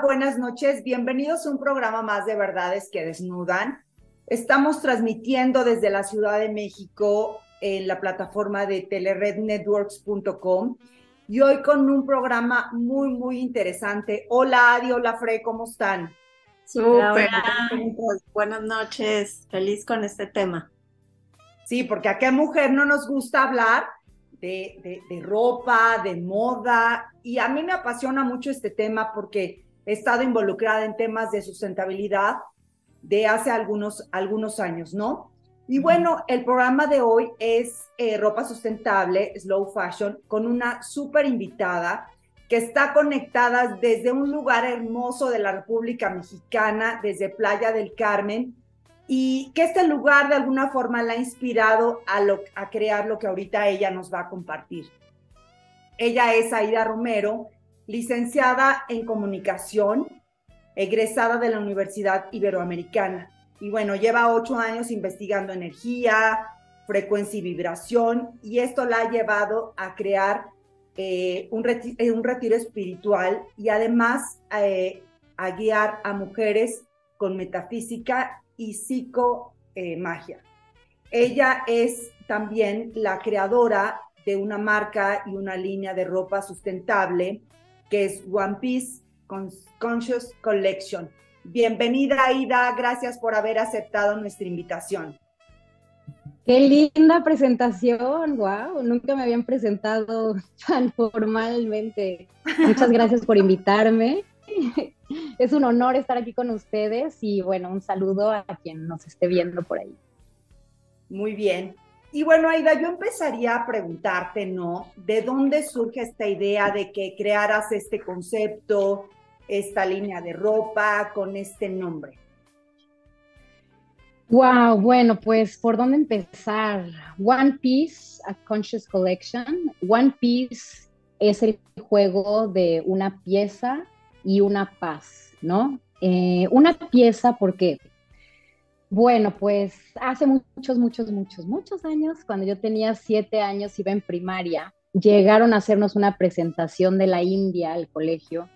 Hola, buenas noches. Bienvenidos a un programa más de Verdades que Desnudan. Estamos transmitiendo desde la Ciudad de México en la plataforma de telerednetworks.com y hoy con un programa muy, muy interesante. Hola, Adi, hola, Fre, ¿cómo están? Súper. Buenas noches. Feliz con este tema. Sí, porque a qué mujer no nos gusta hablar de, de, ropa, de moda, y a mí me apasiona mucho este tema porque he estado involucrada en temas de sustentabilidad de hace algunos, algunos años, ¿no? Y bueno, el programa de hoy es eh, ropa sustentable, slow fashion, con una súper invitada que está conectada desde un lugar hermoso de la República Mexicana, desde Playa del Carmen, y que este lugar de alguna forma la ha inspirado a, lo, a crear lo que ahorita ella nos va a compartir. Ella es Aida Romero, licenciada en comunicación, egresada de la Universidad Iberoamericana. Y bueno, lleva ocho años investigando energía, frecuencia y vibración, y esto la ha llevado a crear eh, un, eh, un, retiro, espiritual y además eh, a guiar a mujeres con metafísica y psicomagia. Ella es también la creadora de una marca y una línea de ropa sustentable que es One Piece Conscious Collection. Bienvenida Aida, gracias por haber aceptado nuestra invitación. Qué linda presentación, wow, nunca me habían presentado tan formalmente. Muchas gracias por invitarme. es un honor estar aquí con ustedes y bueno, un saludo a quien nos esté viendo por ahí. Muy bien. Y bueno, Aida, yo empezaría a preguntarte, ¿no? ¿De dónde surge esta idea de que crearas este concepto, esta línea de ropa con este nombre? Wow, bueno, pues por dónde empezar. One Piece, a Conscious Collection. One Piece es el juego de una pieza y una paz, ¿no? Eh, una pieza porque, bueno, pues hace muchos, muchos, muchos, muchos años, cuando yo tenía siete años, iba en primaria, llegaron a hacernos una presentación de la India al colegio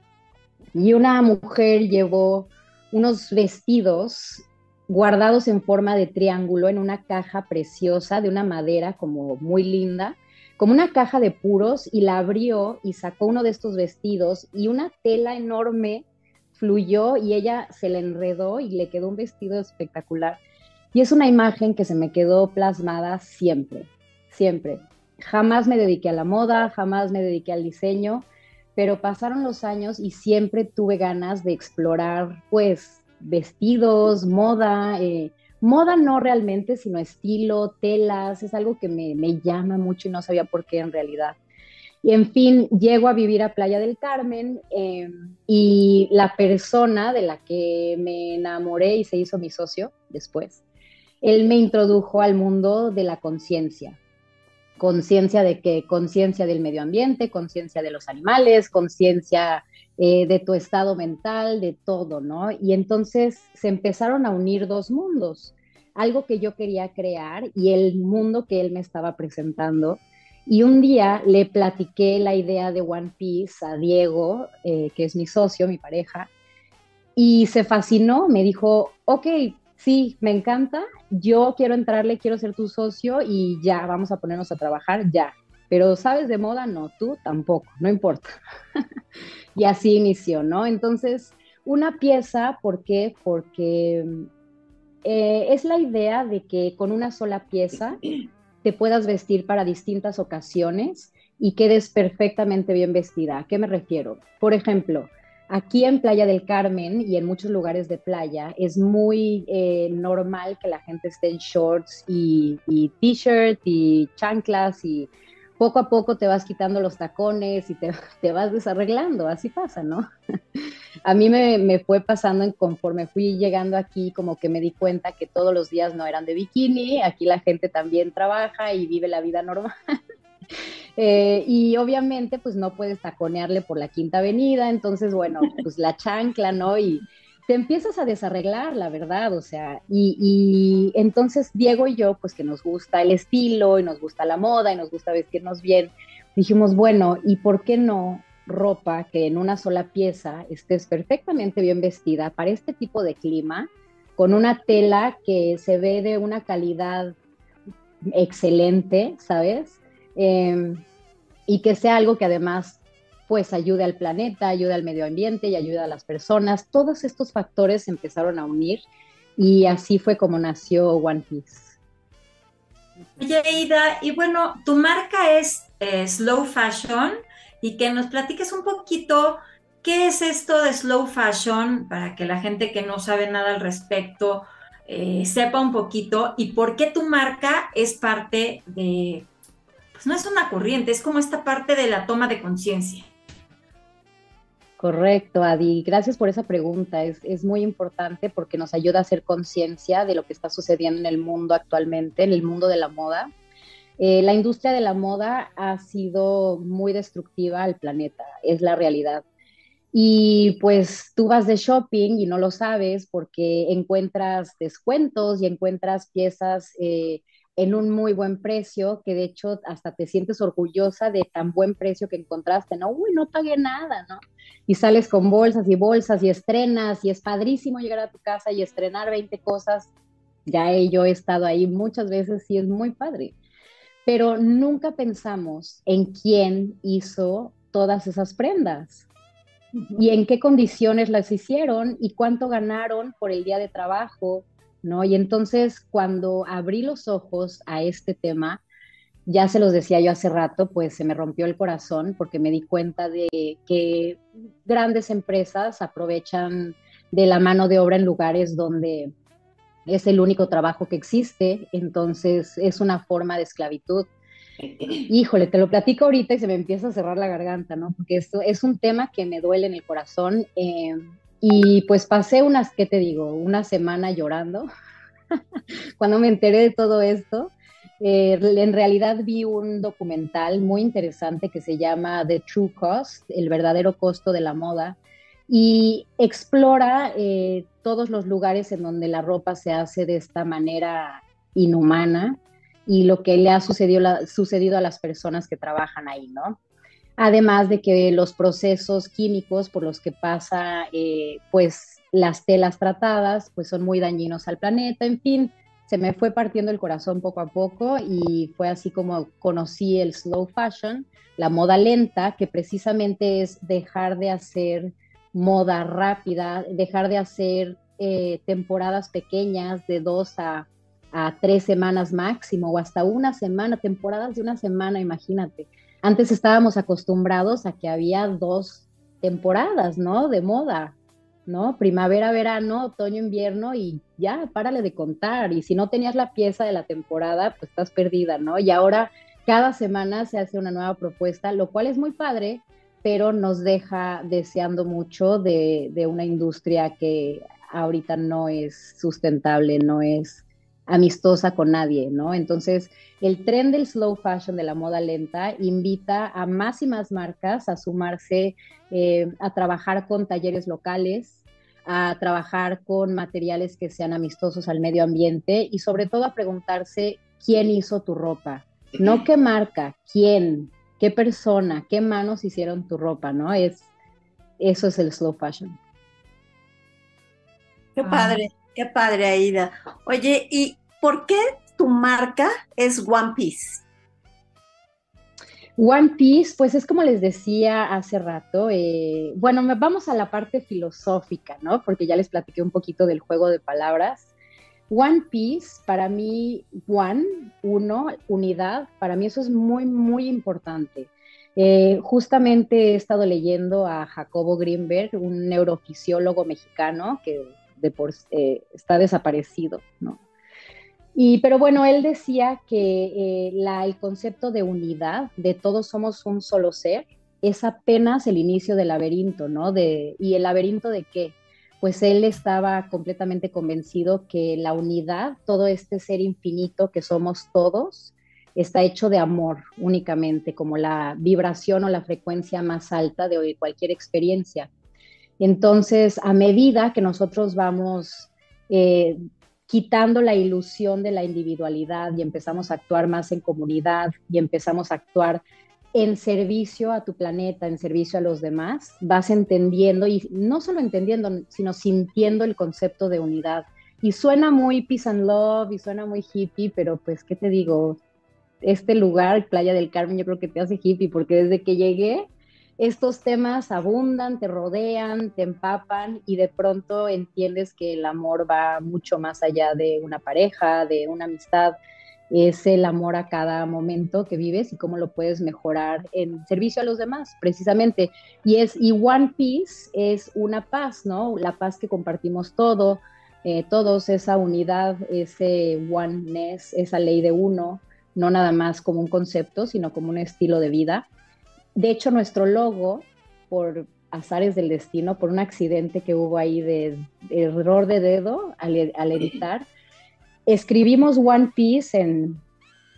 y una mujer llevó unos vestidos guardados en forma de triángulo en una caja preciosa de una madera como muy linda como una caja de puros y la abrió y sacó uno de estos vestidos y una tela enorme fluyó y ella se le enredó y le quedó un vestido espectacular. Y es una imagen que se me quedó plasmada siempre, siempre. Jamás me dediqué a la moda, jamás me dediqué al diseño, pero pasaron los años y siempre tuve ganas de explorar, pues, vestidos, moda, eh, Moda no realmente, sino estilo, telas, es algo que me, llama mucho y no sabía por qué en realidad. Y en fin, llego a vivir a Playa del Carmen em, y la persona de la que me enamoré y se hizo mi socio después, él me introdujo al mundo de la conciencia. Conciencia de qué? Conciencia del medio ambiente, conciencia de los animales, conciencia eh, de tu estado mental, de todo, ¿no? Y entonces se empezaron a unir dos mundos, algo que yo quería crear y el mundo que él me estaba presentando. Y un día le platiqué la idea de One Piece a Diego, eh, que es mi socio, mi pareja, y se fascinó, me dijo, ok, sí, me encanta, yo quiero entrarle, quiero ser tu socio y ya, vamos a ponernos a trabajar ya. Pero sabes de moda, no, tú tampoco, no importa. y así inició, ¿no? Entonces, una pieza, ¿por qué? Porque eh, es la idea de que con una sola pieza te puedas vestir para distintas ocasiones y quedes perfectamente bien vestida. ¿A qué me refiero? Por ejemplo, aquí en Playa del Carmen y en muchos lugares de playa es muy eh, normal que la gente esté en shorts y, t-shirt y chanclas y poco a poco te vas quitando los tacones y te vas desarreglando, así pasa, ¿no? a mí me, me, fue pasando en, conforme fui llegando aquí, como que me di cuenta que todos los días no eran de bikini, aquí la gente también trabaja y vive la vida normal. Eh, y obviamente pues no puedes taconearle por la quinta avenida, entonces bueno, pues la chancla, ¿no? Y, te empiezas a desarreglar, la verdad, o sea, y, entonces Diego y yo, pues que nos gusta el estilo y nos gusta la moda y nos gusta vestirnos bien, dijimos, bueno, ¿y por qué no ropa que en una sola pieza estés perfectamente bien vestida para este tipo de clima, con una tela que se ve de una calidad excelente, ¿sabes? Em, y que sea algo que además pues ayude al planeta, ayude al medio ambiente y ayude a las personas. Todos estos factores empezaron a unir y así fue como nació One Piece. Oye, Ida, y bueno, tu marca es eh, Slow Fashion y que nos platiques un poquito qué es esto de Slow Fashion para que la gente que no sabe nada al respecto eh, sepa un poquito y por qué tu marca es parte de, pues no es una corriente, es como esta parte de la toma de conciencia. Correcto, Adi. Gracias por esa pregunta. Es, muy importante porque nos ayuda a hacer conciencia de lo que está sucediendo en el mundo actualmente, en el mundo de la moda. Eh, la industria de la moda ha sido muy destructiva al planeta, es la realidad. Y pues tú vas de shopping y no lo sabes porque encuentras descuentos y encuentras piezas eh, en un muy buen precio, que de hecho hasta te sientes orgullosa de tan buen precio que encontraste, ¿no? Uy, no pagué nada, ¿no? Y sales con bolsas y bolsas y estrenas y es padrísimo llegar a tu casa y estrenar 20 cosas. Ya yo he estado ahí muchas veces y es muy padre. Pero nunca pensamos en quién hizo todas esas prendas y en qué condiciones las hicieron y cuánto ganaron por el día de trabajo ¿no? Y entonces cuando abrí los ojos a este tema, ya se los decía yo hace rato, pues se me rompió el corazón porque me di cuenta de que grandes empresas aprovechan de la mano de obra en lugares donde es el único trabajo que existe, entonces es una forma de esclavitud. Híjole, te lo platico ahorita y se me empieza a cerrar la garganta, ¿no? Porque esto es un tema que me duele en el corazón. Eh, y pues pasé unas, ¿qué te digo? Una semana llorando cuando me enteré de todo esto. Eh, en realidad vi un documental muy interesante que se llama The True Cost, el verdadero costo de la moda, y explora eh, todos los lugares en donde la ropa se hace de esta manera inhumana y lo que le ha sucedido, sucedido a las personas que trabajan ahí, ¿no? además de que los procesos químicos por los que pasa eh, pues las telas tratadas pues son muy dañinos al planeta, en fin, se me fue partiendo el corazón poco a poco y fue así como conocí el slow fashion, la moda lenta, que precisamente es dejar de hacer moda rápida, dejar de hacer eh, temporadas pequeñas de dos a, a tres semanas máximo o hasta una semana, temporadas de una semana, imagínate antes estábamos acostumbrados a que había dos temporadas, ¿no? De moda, ¿no? Primavera, verano, otoño, invierno y ya, párale de contar. Y si no tenías la pieza de la temporada, pues estás perdida, ¿no? Y ahora cada semana se hace una nueva propuesta, lo cual es muy padre, pero nos deja deseando mucho de, de una industria que ahorita no es sustentable, no es amistosa con nadie, ¿no? Entonces, el tren del slow fashion, de la moda lenta, invita a más y más marcas a sumarse eh, a trabajar con talleres locales, a trabajar con materiales que sean amistosos al medio ambiente y sobre todo a preguntarse quién hizo tu ropa, no qué marca, quién, qué persona, qué manos hicieron tu ropa, ¿no? Es, eso es el slow fashion. Qué padre. Qué padre, Aida. Oye, ¿y por qué tu marca es One Piece? One Piece, pues es como les decía hace rato, eh, bueno, vamos a la parte filosófica, ¿no? Porque ya les platiqué un poquito del juego de palabras. One Piece, para mí, One, uno, unidad, para mí eso es muy, muy importante. Eh, justamente he estado leyendo a Jacobo Greenberg, un neurofisiólogo mexicano que por, eh, está desaparecido, ¿no? Y, pero bueno, él decía que eh, el concepto de unidad, de todos somos un solo ser, es apenas el inicio del laberinto, ¿no? De, ¿Y el laberinto de qué? Pues él estaba completamente convencido que la unidad, todo este ser infinito que somos todos, está hecho de amor únicamente, como la vibración o la frecuencia más alta de cualquier experiencia. Entonces, a medida que nosotros vamos eh, quitando la ilusión de la individualidad y empezamos a actuar más en comunidad y empezamos a actuar en servicio a tu planeta, en servicio a los demás, vas entendiendo y no solo entendiendo, sino sintiendo el concepto de unidad. Y suena muy peace and love y suena muy hippie, pero pues, ¿qué te digo? Este lugar, Playa del Carmen, yo creo que te hace hippie, porque desde que llegué, estos temas abundan, te rodean, te empapan y de pronto entiendes que el amor va mucho más allá de una pareja, de una amistad, es el amor a cada momento que vives y cómo lo puedes mejorar en servicio a los demás, precisamente. Y es y One Piece es una paz, ¿no? La paz que compartimos todo, eh, todos, esa unidad, ese oneness, esa ley de uno, no nada más como un concepto, sino como un estilo de vida. De hecho, nuestro logo, por azares del destino, por un accidente que hubo ahí de, error de dedo al, al editar, escribimos One Piece en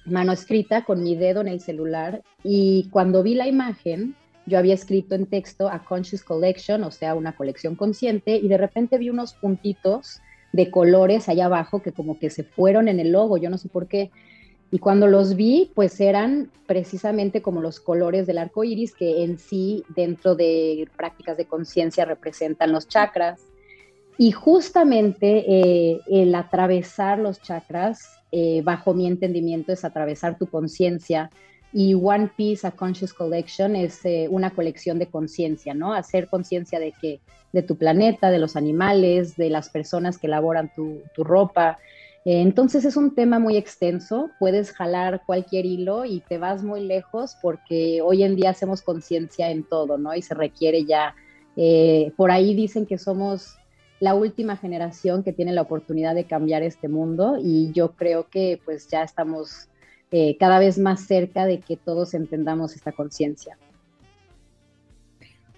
mano escrita con mi dedo en el celular y cuando vi la imagen, yo había escrito en texto a Conscious Collection, o sea, una colección consciente, y de repente vi unos puntitos de colores allá abajo que como que se fueron en el logo, yo no sé por qué. Y cuando los vi, pues eran precisamente como los colores del arco iris, que en sí, dentro de prácticas de conciencia, representan los chakras. Y justamente eh, el atravesar los chakras, eh, bajo mi entendimiento, es atravesar tu conciencia. Y One Piece, a Conscious Collection, es eh, una colección de conciencia, ¿no? Hacer conciencia de que de tu planeta, de los animales, de las personas que elaboran tu, tu ropa. entonces es un tema muy extenso, puedes jalar cualquier hilo y te vas muy lejos porque hoy en día hacemos conciencia en todo, ¿no? Y se requiere ya, por ahí dicen que somos la última generación que tiene la oportunidad de cambiar este mundo y yo creo que pues ya estamos eh, cada vez más cerca de que todos entendamos esta conciencia.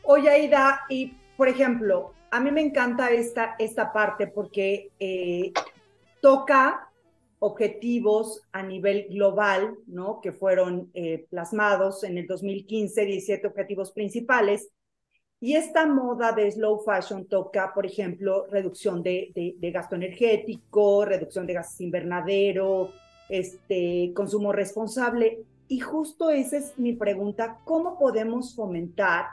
Oye, Aida, y por ejemplo, a mí me encanta esta, esta parte porque eh, toca objetivos a nivel global, ¿no? Que fueron eh, plasmados en el 2015, 17 objetivos principales, y esta moda de slow fashion toca, por ejemplo, reducción de, gasto energético, reducción de gases invernadero, este, consumo responsable. Y justo esa es mi pregunta, ¿cómo podemos fomentar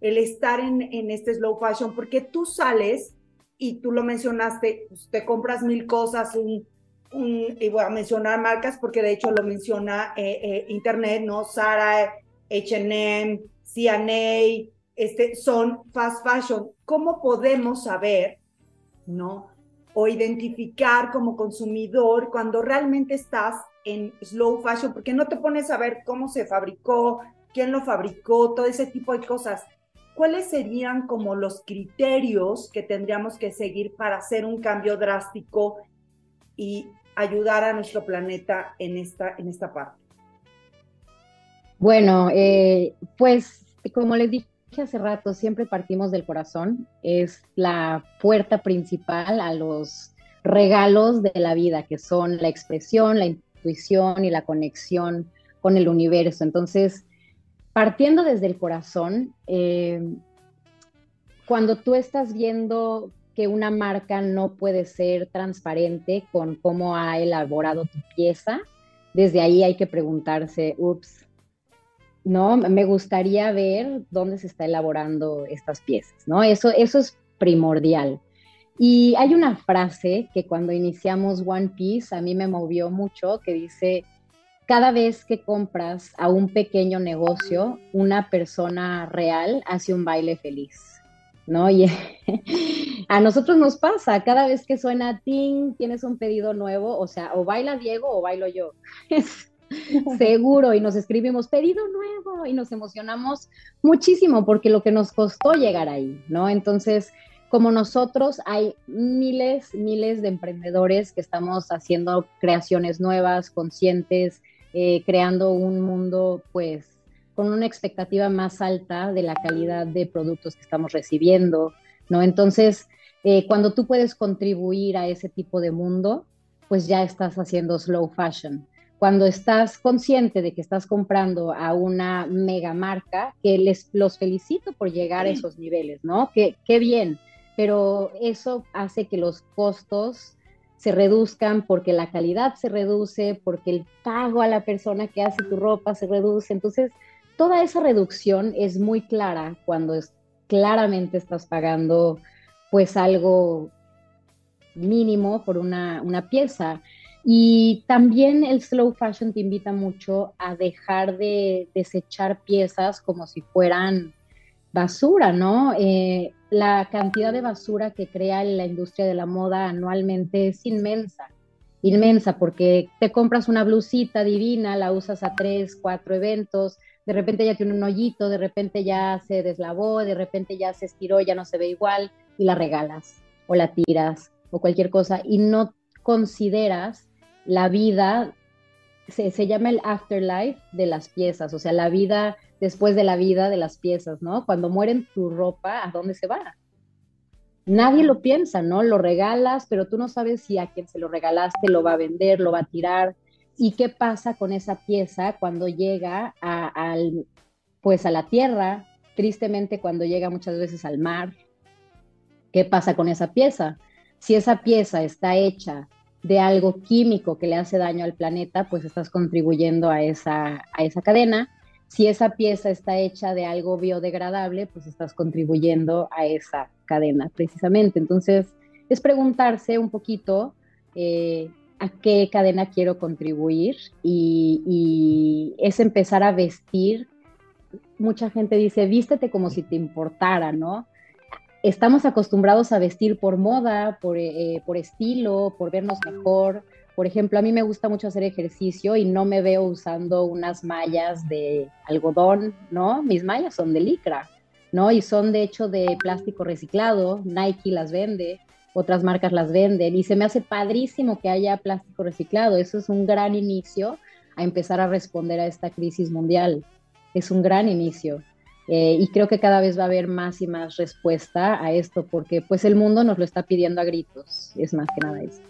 el estar en, en este slow fashion? Porque tú sales y tú lo mencionaste, pues, te compras mil cosas, un, y voy a mencionar marcas porque de hecho lo menciona eh, eh, Internet, ¿no? Sara, H&M, CNA, este, son fast fashion. ¿Cómo podemos saber, no? O identificar como consumidor cuando realmente estás en slow fashion, porque no te pones a ver cómo se fabricó, quién lo fabricó, todo ese tipo de cosas. ¿Cuáles serían como los criterios que tendríamos que seguir para hacer un cambio drástico y ayudar a nuestro planeta en esta, en esta parte? Bueno, eh, pues como les dije hace rato, siempre partimos del corazón, es la puerta principal a los regalos de la vida, que son la expresión, la intuición y la conexión con el universo. Entonces, partiendo desde el corazón, eh, cuando tú estás viendo que una marca no puede ser transparente con cómo ha elaborado tu pieza, desde ahí hay que preguntarse, ups, ¿no? Me gustaría ver dónde se está elaborando estas piezas, ¿no? Eso, eso es primordial. Y hay una frase que cuando iniciamos One Piece a mí me movió mucho, que dice, cada vez que compras a un pequeño negocio, una persona real hace un baile feliz, ¿no? Y a nosotros nos pasa, cada vez que suena ting, tienes un pedido nuevo, o sea, o baila Diego o bailo yo. Seguro, y nos escribimos pedido nuevo y nos emocionamos muchísimo porque lo que nos costó llegar ahí, ¿no? Entonces, como nosotros, hay miles, miles de emprendedores que estamos haciendo creaciones nuevas, conscientes, eh, creando un mundo, pues, con una expectativa más alta de la calidad de productos que estamos recibiendo, ¿no? Entonces, eh, cuando tú puedes contribuir a ese tipo de mundo, pues ya estás haciendo slow fashion cuando estás consciente de que estás comprando a una mega marca, que les los felicito por llegar a esos niveles, ¿no? Que qué bien, pero eso hace que los costos se reduzcan porque la calidad se reduce, porque el pago a la persona que hace tu ropa se reduce. Entonces, toda esa reducción es muy clara cuando es, claramente estás pagando pues algo mínimo por una, una pieza. Y también el slow fashion te invita mucho a dejar de desechar piezas como si fueran basura, ¿no? Eh, la cantidad de basura que crea la industria de la moda anualmente es inmensa, inmensa, porque te compras una blusita divina, la usas a tres, cuatro eventos, de repente ya tiene un hoyito, de repente ya se deslavó, de repente ya se estiró, ya no se ve igual y la regalas o la tiras o cualquier cosa y no consideras la vida, se, llama el afterlife de las piezas, o sea, la vida después de la vida de las piezas, ¿no? Cuando mueren tu ropa, ¿a dónde se va? Nadie lo piensa, ¿no? Lo regalas, pero tú no sabes si a quien se lo regalaste lo va a vender, lo va a tirar. ¿Y qué pasa con esa pieza cuando llega a, al, pues a la tierra? Tristemente cuando llega muchas veces al mar. ¿Qué pasa con esa pieza? Si esa pieza está hecha de algo químico que le hace daño al planeta, pues estás contribuyendo a esa, a esa cadena. Si esa pieza está hecha de algo biodegradable, pues estás contribuyendo a esa cadena, precisamente. Entonces, es preguntarse un poquito eh, a qué cadena quiero contribuir y, y, es empezar a vestir. Mucha gente dice, vístete como si te importara, ¿no? Estamos acostumbrados a vestir por moda, eh, por, estilo, por vernos mejor. Por ejemplo, a mí me gusta mucho hacer ejercicio y no me veo usando unas mallas de algodón, ¿no? Mis mallas son de licra, ¿no? Y son de hecho de plástico reciclado. Nike las vende, otras marcas las venden y se me hace padrísimo que haya plástico reciclado. Eso es un gran inicio a empezar a responder a esta crisis mundial. Es un gran inicio. Eh, y creo que cada vez va a haber más y más respuesta a esto, porque pues el mundo nos lo está pidiendo a gritos, es más que nada eso.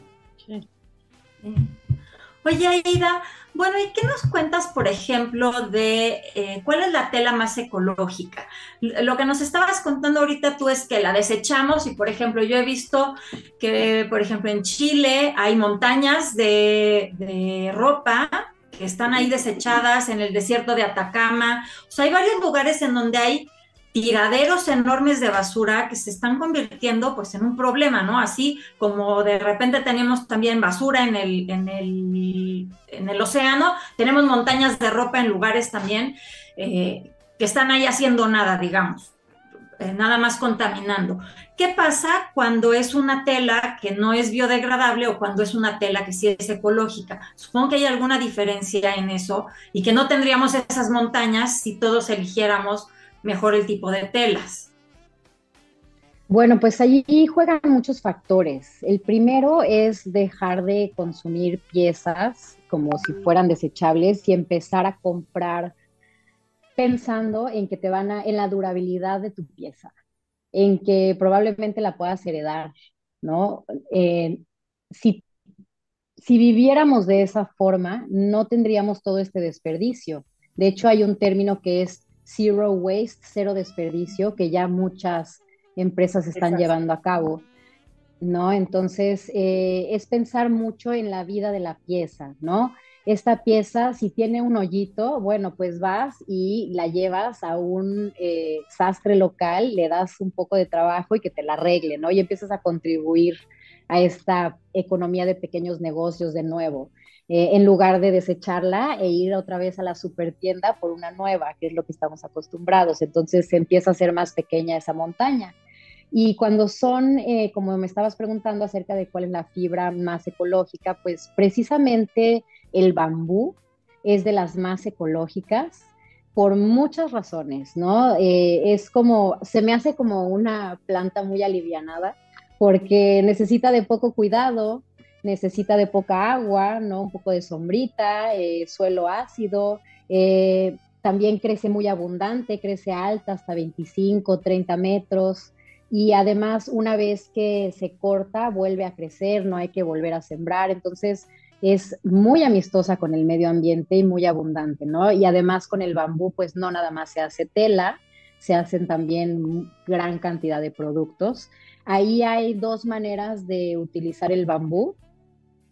Oye, Aida, bueno, ¿y qué nos cuentas, por ejemplo, de eh, cuál es la tela más ecológica? Lo que nos estabas contando ahorita tú es que la desechamos y, por ejemplo, yo he visto que, por ejemplo, en Chile hay montañas de, de ropa que están ahí desechadas en el desierto de Atacama. O sea, hay varios lugares en donde hay tiraderos enormes de basura que se están convirtiendo pues en un problema, ¿no? Así como de repente tenemos también basura en el, en el, en el océano, tenemos montañas de ropa en lugares también eh, que están ahí haciendo nada, digamos. Eh, nada más contaminando. ¿Qué pasa cuando es una tela que no es biodegradable o cuando es una tela que sí es ecológica? Supongo que hay alguna diferencia en eso y que no tendríamos esas montañas si todos eligiéramos mejor el tipo de telas. Bueno, pues allí juegan muchos factores. El primero es dejar de consumir piezas como si fueran desechables y empezar a comprar pensando en que te van a, en la durabilidad de tu pieza, en que probablemente la puedas heredar, ¿no? Eh, si, si viviéramos de esa forma, no tendríamos todo este desperdicio. De hecho, hay un término que es zero waste, cero desperdicio, que ya muchas empresas están llevando a cabo. ¿no? Entonces, eh, es pensar mucho en la vida de la pieza, ¿no? Esta pieza, si tiene un hoyito, bueno, pues vas y la llevas a un eh, sastre local, le das un poco de trabajo y que te la arregle, ¿no? Y empiezas a contribuir a esta economía de pequeños negocios de nuevo, eh, en lugar de desecharla e ir otra vez a la supertienda por una nueva, que es lo que estamos acostumbrados. Entonces se empieza a hacer más pequeña esa montaña. Y cuando son, eh, como me estabas preguntando acerca de cuál es la fibra más ecológica, pues precisamente el bambú es de las más ecológicas por muchas razones, ¿no? Eh, es como, se me hace como una planta muy alivianada porque necesita de poco cuidado, necesita de poca agua, ¿no? Un poco de sombrita, eh, suelo ácido, eh, también crece muy abundante, crece alta hasta 25, 30 metros y además una vez que se corta vuelve a crecer, no hay que volver a sembrar, entonces es muy amistosa con el medio ambiente y muy abundante, ¿no? Y además con el bambú, pues no nada más se hace tela, se hacen también gran cantidad de productos. Ahí hay dos maneras de utilizar el bambú.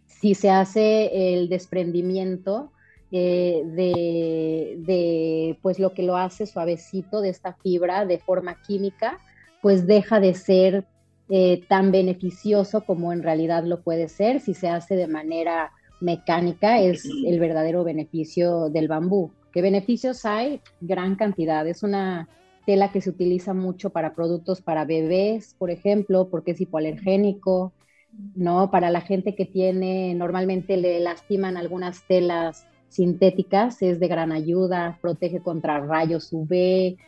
Si se hace el desprendimiento eh, de, eh, pues lo que lo hace suavecito de esta fibra de forma química, pues deja de ser eh, tan beneficioso como en realidad lo puede ser si se hace de manera mecánica, es el verdadero beneficio del bambú. ¿Qué beneficios hay? Gran cantidad. Es una tela que se utiliza mucho para productos para bebés, por ejemplo, porque es hipoalergénico, ¿no? Para la gente que tiene, normalmente le lastiman algunas telas sintéticas, es de gran ayuda, protege contra rayos UV.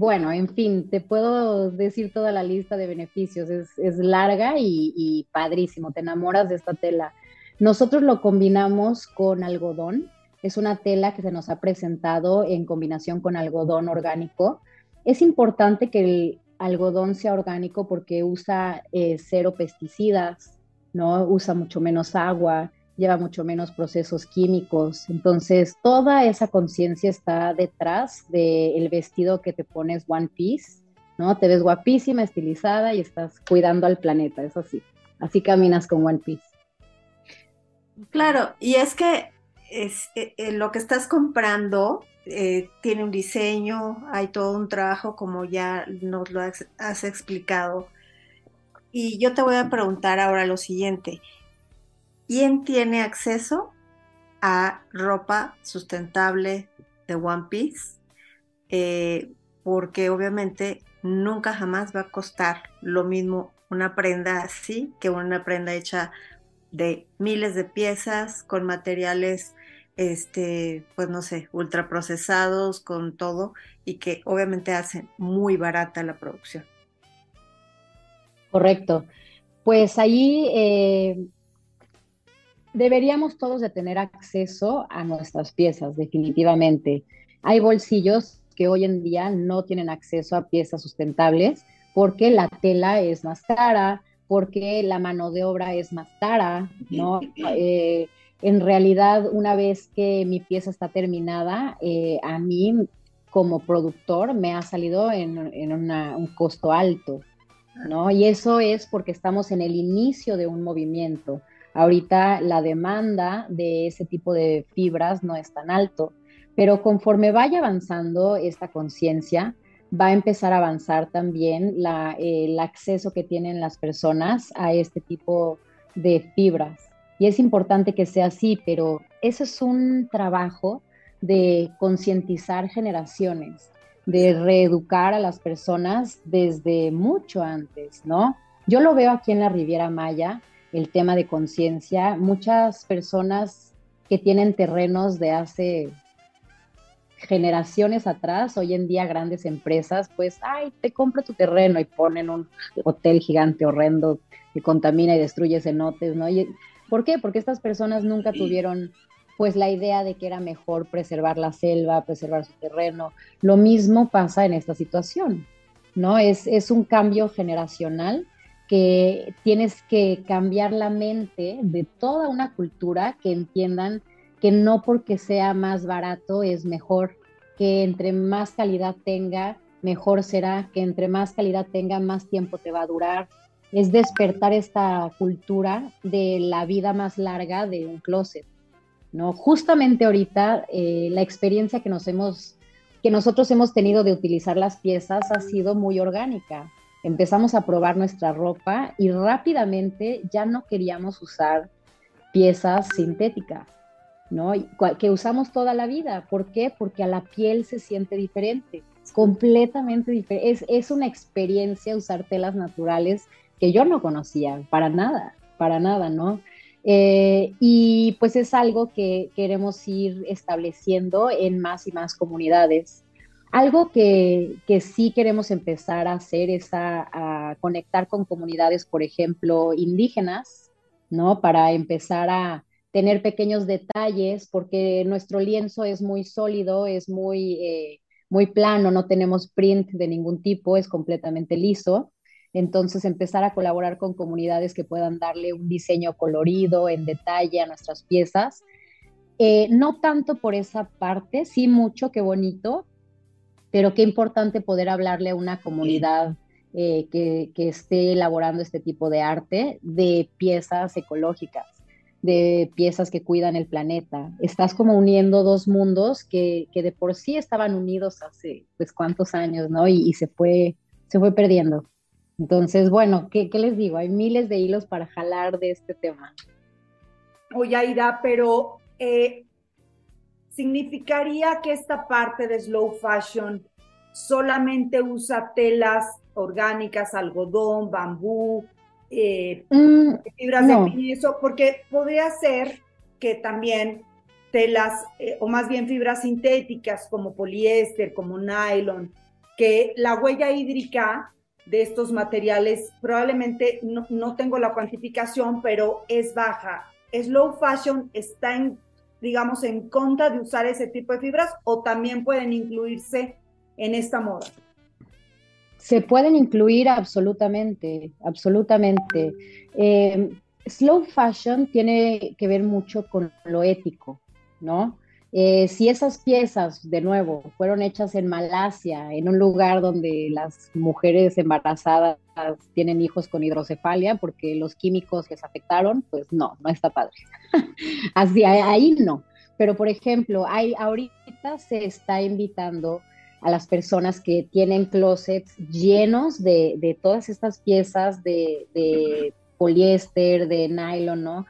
Bueno, en fin, te puedo decir toda la lista de beneficios, es, larga y, y padrísimo, te enamoras de esta tela. Nosotros lo combinamos con algodón, es una tela que se nos ha presentado en combinación con algodón orgánico. Es importante que el algodón sea orgánico porque usa eh, cero pesticidas, ¿no? Usa mucho menos agua, lleva mucho menos procesos químicos. Entonces, toda esa conciencia está detrás del vestido que te pones One Piece, ¿no? Te ves guapísima, estilizada y estás cuidando al planeta, es así. Así caminas con One Piece. Claro, y es que es, eh, eh, lo que estás comprando eh, tiene un diseño, hay todo un trabajo como ya nos lo has, explicado. Y yo te voy a preguntar ahora lo siguiente. ¿Quién tiene acceso a ropa sustentable de One Piece? Eh, porque obviamente nunca jamás va a costar lo mismo una prenda así que una prenda hecha de miles de piezas con materiales este, pues no sé, ultraprocesados con todo y que obviamente hacen muy barata la producción. Correcto. Pues ahí eh, deberíamos todos de tener acceso a nuestras piezas, definitivamente. Hay bolsillos que hoy en día no tienen acceso a piezas sustentables porque la tela es más cara, porque la mano de obra es más cara, ¿no? Eh, en realidad una vez que mi pieza está terminada, eh, a mí como productor me ha salido en, un costo alto, ¿no? Y eso es porque estamos en el inicio de un movimiento. Ahorita la demanda de ese tipo de fibras no es tan alto, pero conforme vaya avanzando esta conciencia, va a empezar a avanzar también el acceso que tienen las personas a este tipo de fibras y es importante que sea así, pero eso es un trabajo de concientizar generaciones, de reeducar a las personas desde mucho antes, ¿no? Yo lo veo aquí en la Riviera Maya, el tema de conciencia, muchas personas que tienen terrenos de hace generaciones atrás, hoy en día grandes empresas, pues, ay, te compro tu terreno y ponen un hotel gigante horrendo que contamina y destruye cenotes, ¿no? ¿Por qué? Porque estas personas nunca tuvieron pues la idea de que era mejor preservar la selva, preservar su terreno. Lo mismo pasa en esta situación, ¿no? Es, es un cambio generacional que tienes que cambiar la mente de toda una cultura que entiendan que no porque sea más barato es mejor, que entre más calidad tenga, mejor será, que entre más calidad tenga, más tiempo te va a durar, es despertar esta cultura de la vida más larga de un closet, ¿no? Justamente ahorita eh, la experiencia que nos hemos, que nosotros hemos tenido de utilizar las piezas ha sido muy orgánica. Empezamos a probar nuestra ropa y rápidamente ya no queríamos usar piezas sintéticas, ¿no? Que usamos toda la vida. ¿Por qué? Porque a la piel se siente diferente, completamente diferente. Es, es una experiencia usar telas naturales que yo no conocía para nada, para nada, ¿no? Eh, y pues es algo que queremos ir estableciendo en más y más comunidades. Algo que, que sí queremos empezar a hacer es a, conectar con comunidades, por ejemplo, indígenas, ¿no? Para empezar a tener pequeños detalles, porque nuestro lienzo es muy sólido, es muy, eh, muy plano, no tenemos print de ningún tipo, es completamente liso. Entonces, empezar a colaborar con comunidades que puedan darle un diseño colorido, en detalle a nuestras piezas. Eh, no tanto por esa parte, sí mucho, qué bonito, pero qué importante poder hablarle a una comunidad eh, que, esté elaborando este tipo de arte de piezas ecológicas. de piezas que cuidan el planeta. Estás como uniendo dos mundos que, de por sí estaban unidos hace pues cuántos años, ¿no? Y, se, fue, se fue perdiendo. Entonces, bueno, ¿qué, les digo? Hay miles de hilos para jalar de este tema. Oye, Aida, pero eh, ¿significaría que esta parte de slow fashion solamente usa telas orgánicas, algodón, bambú, eh, mm, fibras de piso, porque podría ser que también telas, eh, o más bien fibras sintéticas como poliéster, como nylon, que la huella hídrica de estos materiales probablemente no, no tengo la cuantificación, pero es baja. Slow fashion está en, digamos, en contra de usar ese tipo de fibras o también pueden incluirse en esta moda. Se pueden incluir absolutamente, absolutamente. Eh, slow fashion tiene que ver mucho con lo ético, ¿no? Eh, si esas piezas, de nuevo, fueron hechas en Malasia, en un lugar donde las mujeres embarazadas tienen hijos con hidrocefalia porque los químicos les afectaron, pues no, no está padre. Así, ahí no. Pero, por ejemplo, hay, ahorita se está invitando a las personas que tienen closets llenos de, todas estas piezas de, poliéster, de nylon, ¿no?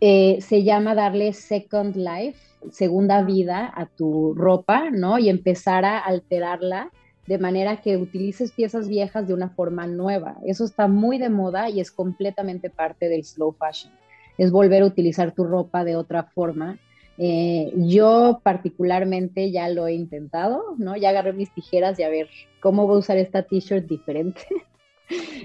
Eh, se llama darle second life, segunda vida a tu ropa, ¿no? Y empezar a alterarla de manera que utilices piezas viejas de una forma nueva. Eso está muy de moda y es completamente parte del slow fashion. Es volver a utilizar tu ropa de otra forma eh, yo particularmente ya lo he intentado, ¿no? Ya agarré mis tijeras y a ver cómo voy a usar esta t-shirt diferente.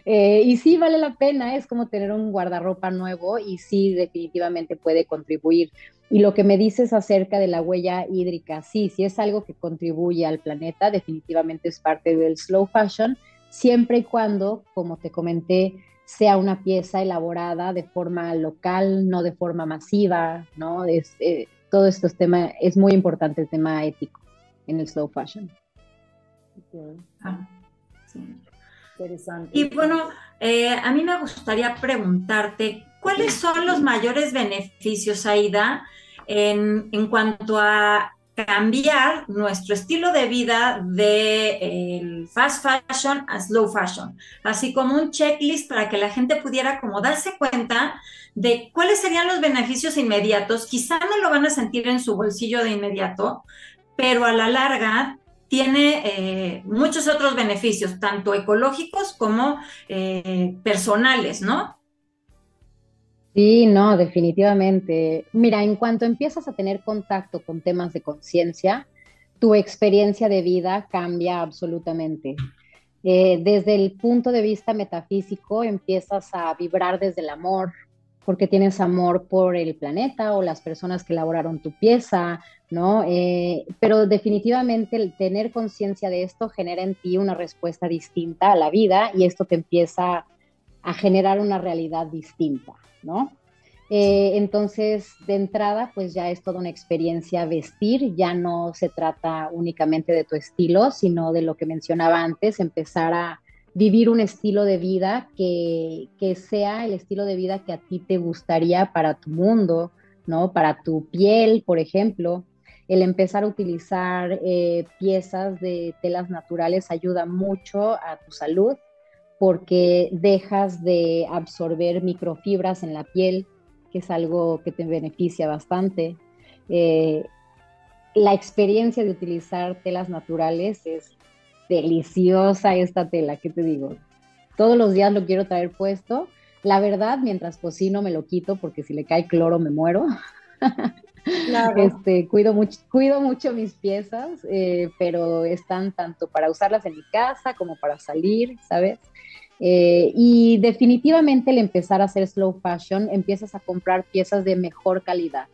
Eh, y sí vale la pena, es como tener un guardarropa nuevo y sí definitivamente puede contribuir. Y lo que me dices acerca de la huella hídrica, sí, sí es algo que contribuye al planeta, definitivamente es parte del slow fashion, siempre y cuando, como te comenté, sea una pieza elaborada de forma local, no de forma masiva, ¿no? Es, eh, todo estos temas, es muy importante el tema ético en el slow fashion. Ah, Y bueno, eh, a mí me gustaría preguntarte, ¿cuáles son los mayores beneficios, Aida, en, en cuanto a cambiar nuestro estilo de vida de fast fashion a slow fashion, así como un checklist para que la gente pudiera como darse cuenta de cuáles serían los beneficios inmediatos. Quizá no lo van a sentir en su bolsillo de inmediato, pero a la larga tiene eh, muchos otros beneficios, tanto ecológicos como eh, personales, ¿no? Sí, no, definitivamente. Mira, en cuanto empiezas a tener contacto con temas de conciencia, tu experiencia de vida cambia absolutamente. Eh, desde el punto de vista metafísico, empiezas a vibrar desde el amor, porque tienes amor por el planeta o las personas que elaboraron tu pieza, ¿no? Eh, pero definitivamente el tener conciencia de esto genera en ti una respuesta distinta a la vida y esto te empieza a generar una realidad distinta. ¿no? Eh, entonces, de entrada, pues ya es toda una experiencia vestir, ya no se trata únicamente de tu estilo, sino de lo que mencionaba antes, empezar a vivir un estilo de vida que, sea el estilo de vida que a ti te gustaría para tu mundo, ¿no? Para tu piel, por ejemplo. El empezar a utilizar eh, piezas de telas naturales ayuda mucho a tu salud, porque dejas de absorber microfibras en la piel, que es algo que te beneficia bastante. Eh, la experiencia de utilizar telas naturales es deliciosa esta tela, ¿qué te digo? Todos los días lo quiero traer puesto. La verdad, mientras cocino me lo quito porque si le cae cloro me muero. Este, cuido, mucho, cuido mucho mis piezas, eh, pero están tanto para usarlas en mi casa como para salir, ¿sabes? Eh, y definitivamente el empezar a hacer slow fashion, empiezas a comprar piezas de mejor calidad.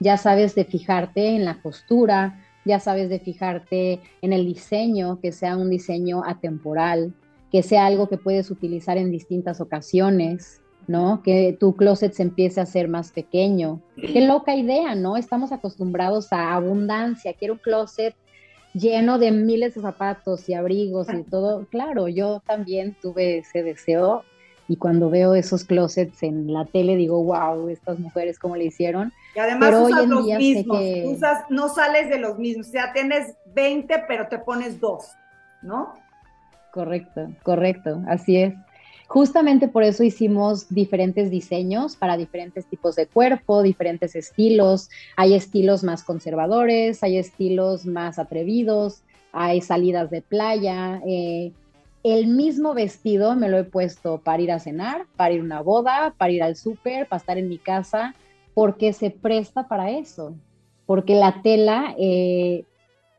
Ya sabes de fijarte en la costura, ya sabes de fijarte en el diseño, que sea un diseño atemporal, que sea algo que puedes utilizar en distintas ocasiones, ¿no? Que tu closet se empiece a hacer más pequeño. Qué loca idea, ¿no? Estamos acostumbrados a abundancia. Quiero un closet lleno de miles de zapatos y abrigos y todo. Claro, yo también tuve ese deseo y cuando veo esos closets en la tele digo, wow, estas mujeres cómo le hicieron. Y además pero usas los mismos, que... no sales de los mismos, o sea, tienes 20 pero te pones dos, ¿no? Correcto, correcto, así es. Justamente por eso hicimos diferentes diseños para diferentes tipos de cuerpo, diferentes estilos. Hay estilos más conservadores, hay estilos más atrevidos, hay salidas de playa. Eh, el mismo vestido me lo he puesto para ir a cenar, para ir a una boda, para ir al súper, para estar en mi casa, porque se presta para eso. Porque la tela, eh,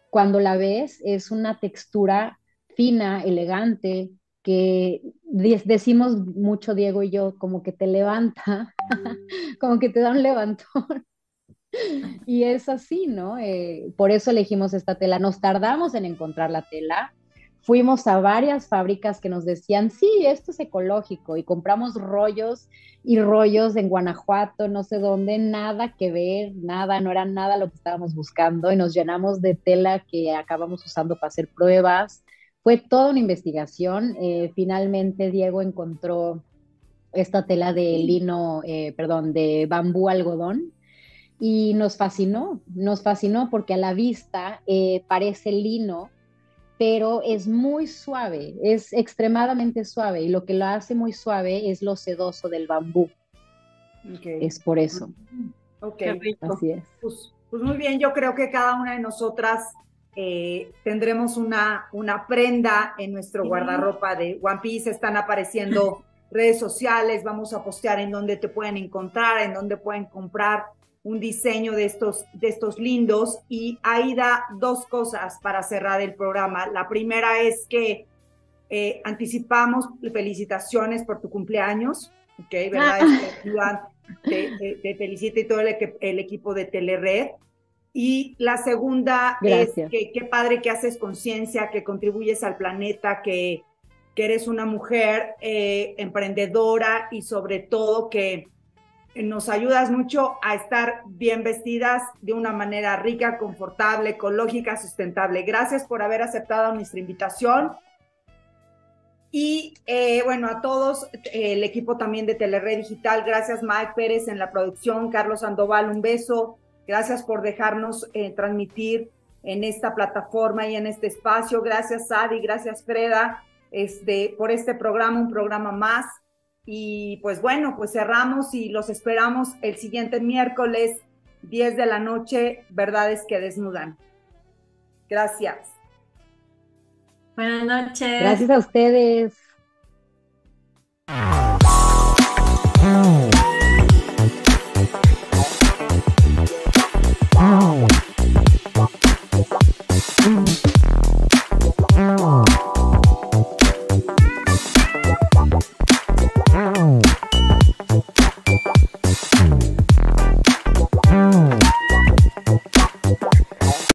cuando la ves, es una textura fina, elegante, que decimos mucho Diego y yo, como que te levanta, como que te da un levantón. y es así, ¿no? Eh, por eso elegimos esta tela. Nos tardamos en encontrar la tela. Fuimos a varias fábricas que nos decían, sí, esto es ecológico, y compramos rollos y rollos en Guanajuato, no sé dónde, nada que ver, nada, no era nada lo que estábamos buscando, y nos llenamos de tela que acabamos usando para hacer pruebas fue toda una investigación. Eh, finalmente Diego encontró esta tela de lino, eh, perdón, de bambú algodón y nos fascinó, nos fascinó porque a la vista eh, parece lino, pero es muy suave, es extremadamente suave y lo que lo hace muy suave es lo sedoso del bambú. Es por eso. Ok, así es. Pues, pues muy bien, yo creo que cada una de nosotras eh, tendremos una, una prenda en nuestro guardarropa de One Piece, están apareciendo redes sociales, vamos a postear en donde te pueden encontrar, en donde pueden comprar un diseño de estos, de estos lindos. Y ahí da dos cosas para cerrar el programa. La primera es que eh, anticipamos felicitaciones por tu cumpleaños, ¿ok? ¿Verdad? Ah. Te, te, y todo el, el equipo de Telered. Y la segunda es que qué padre que haces conciencia, que contribuyes al planeta, que, que eres una mujer eh, emprendedora y sobre todo que nos ayudas mucho a estar bien vestidas de una manera rica, confortable, ecológica, sustentable. Gracias por haber aceptado nuestra invitación. Y eh, bueno, a todos, el equipo también de Telered Digital, gracias Mike Pérez en la producción, Carlos Sandoval, un beso, Gracias por dejarnos eh, transmitir en esta plataforma y en este espacio. Gracias, Adi, gracias, Freda, este, por este programa, un programa más. Y pues bueno, pues cerramos y los esperamos el siguiente miércoles, 10 de la noche, verdades que desnudan. Gracias. Buenas noches. Gracias a ustedes.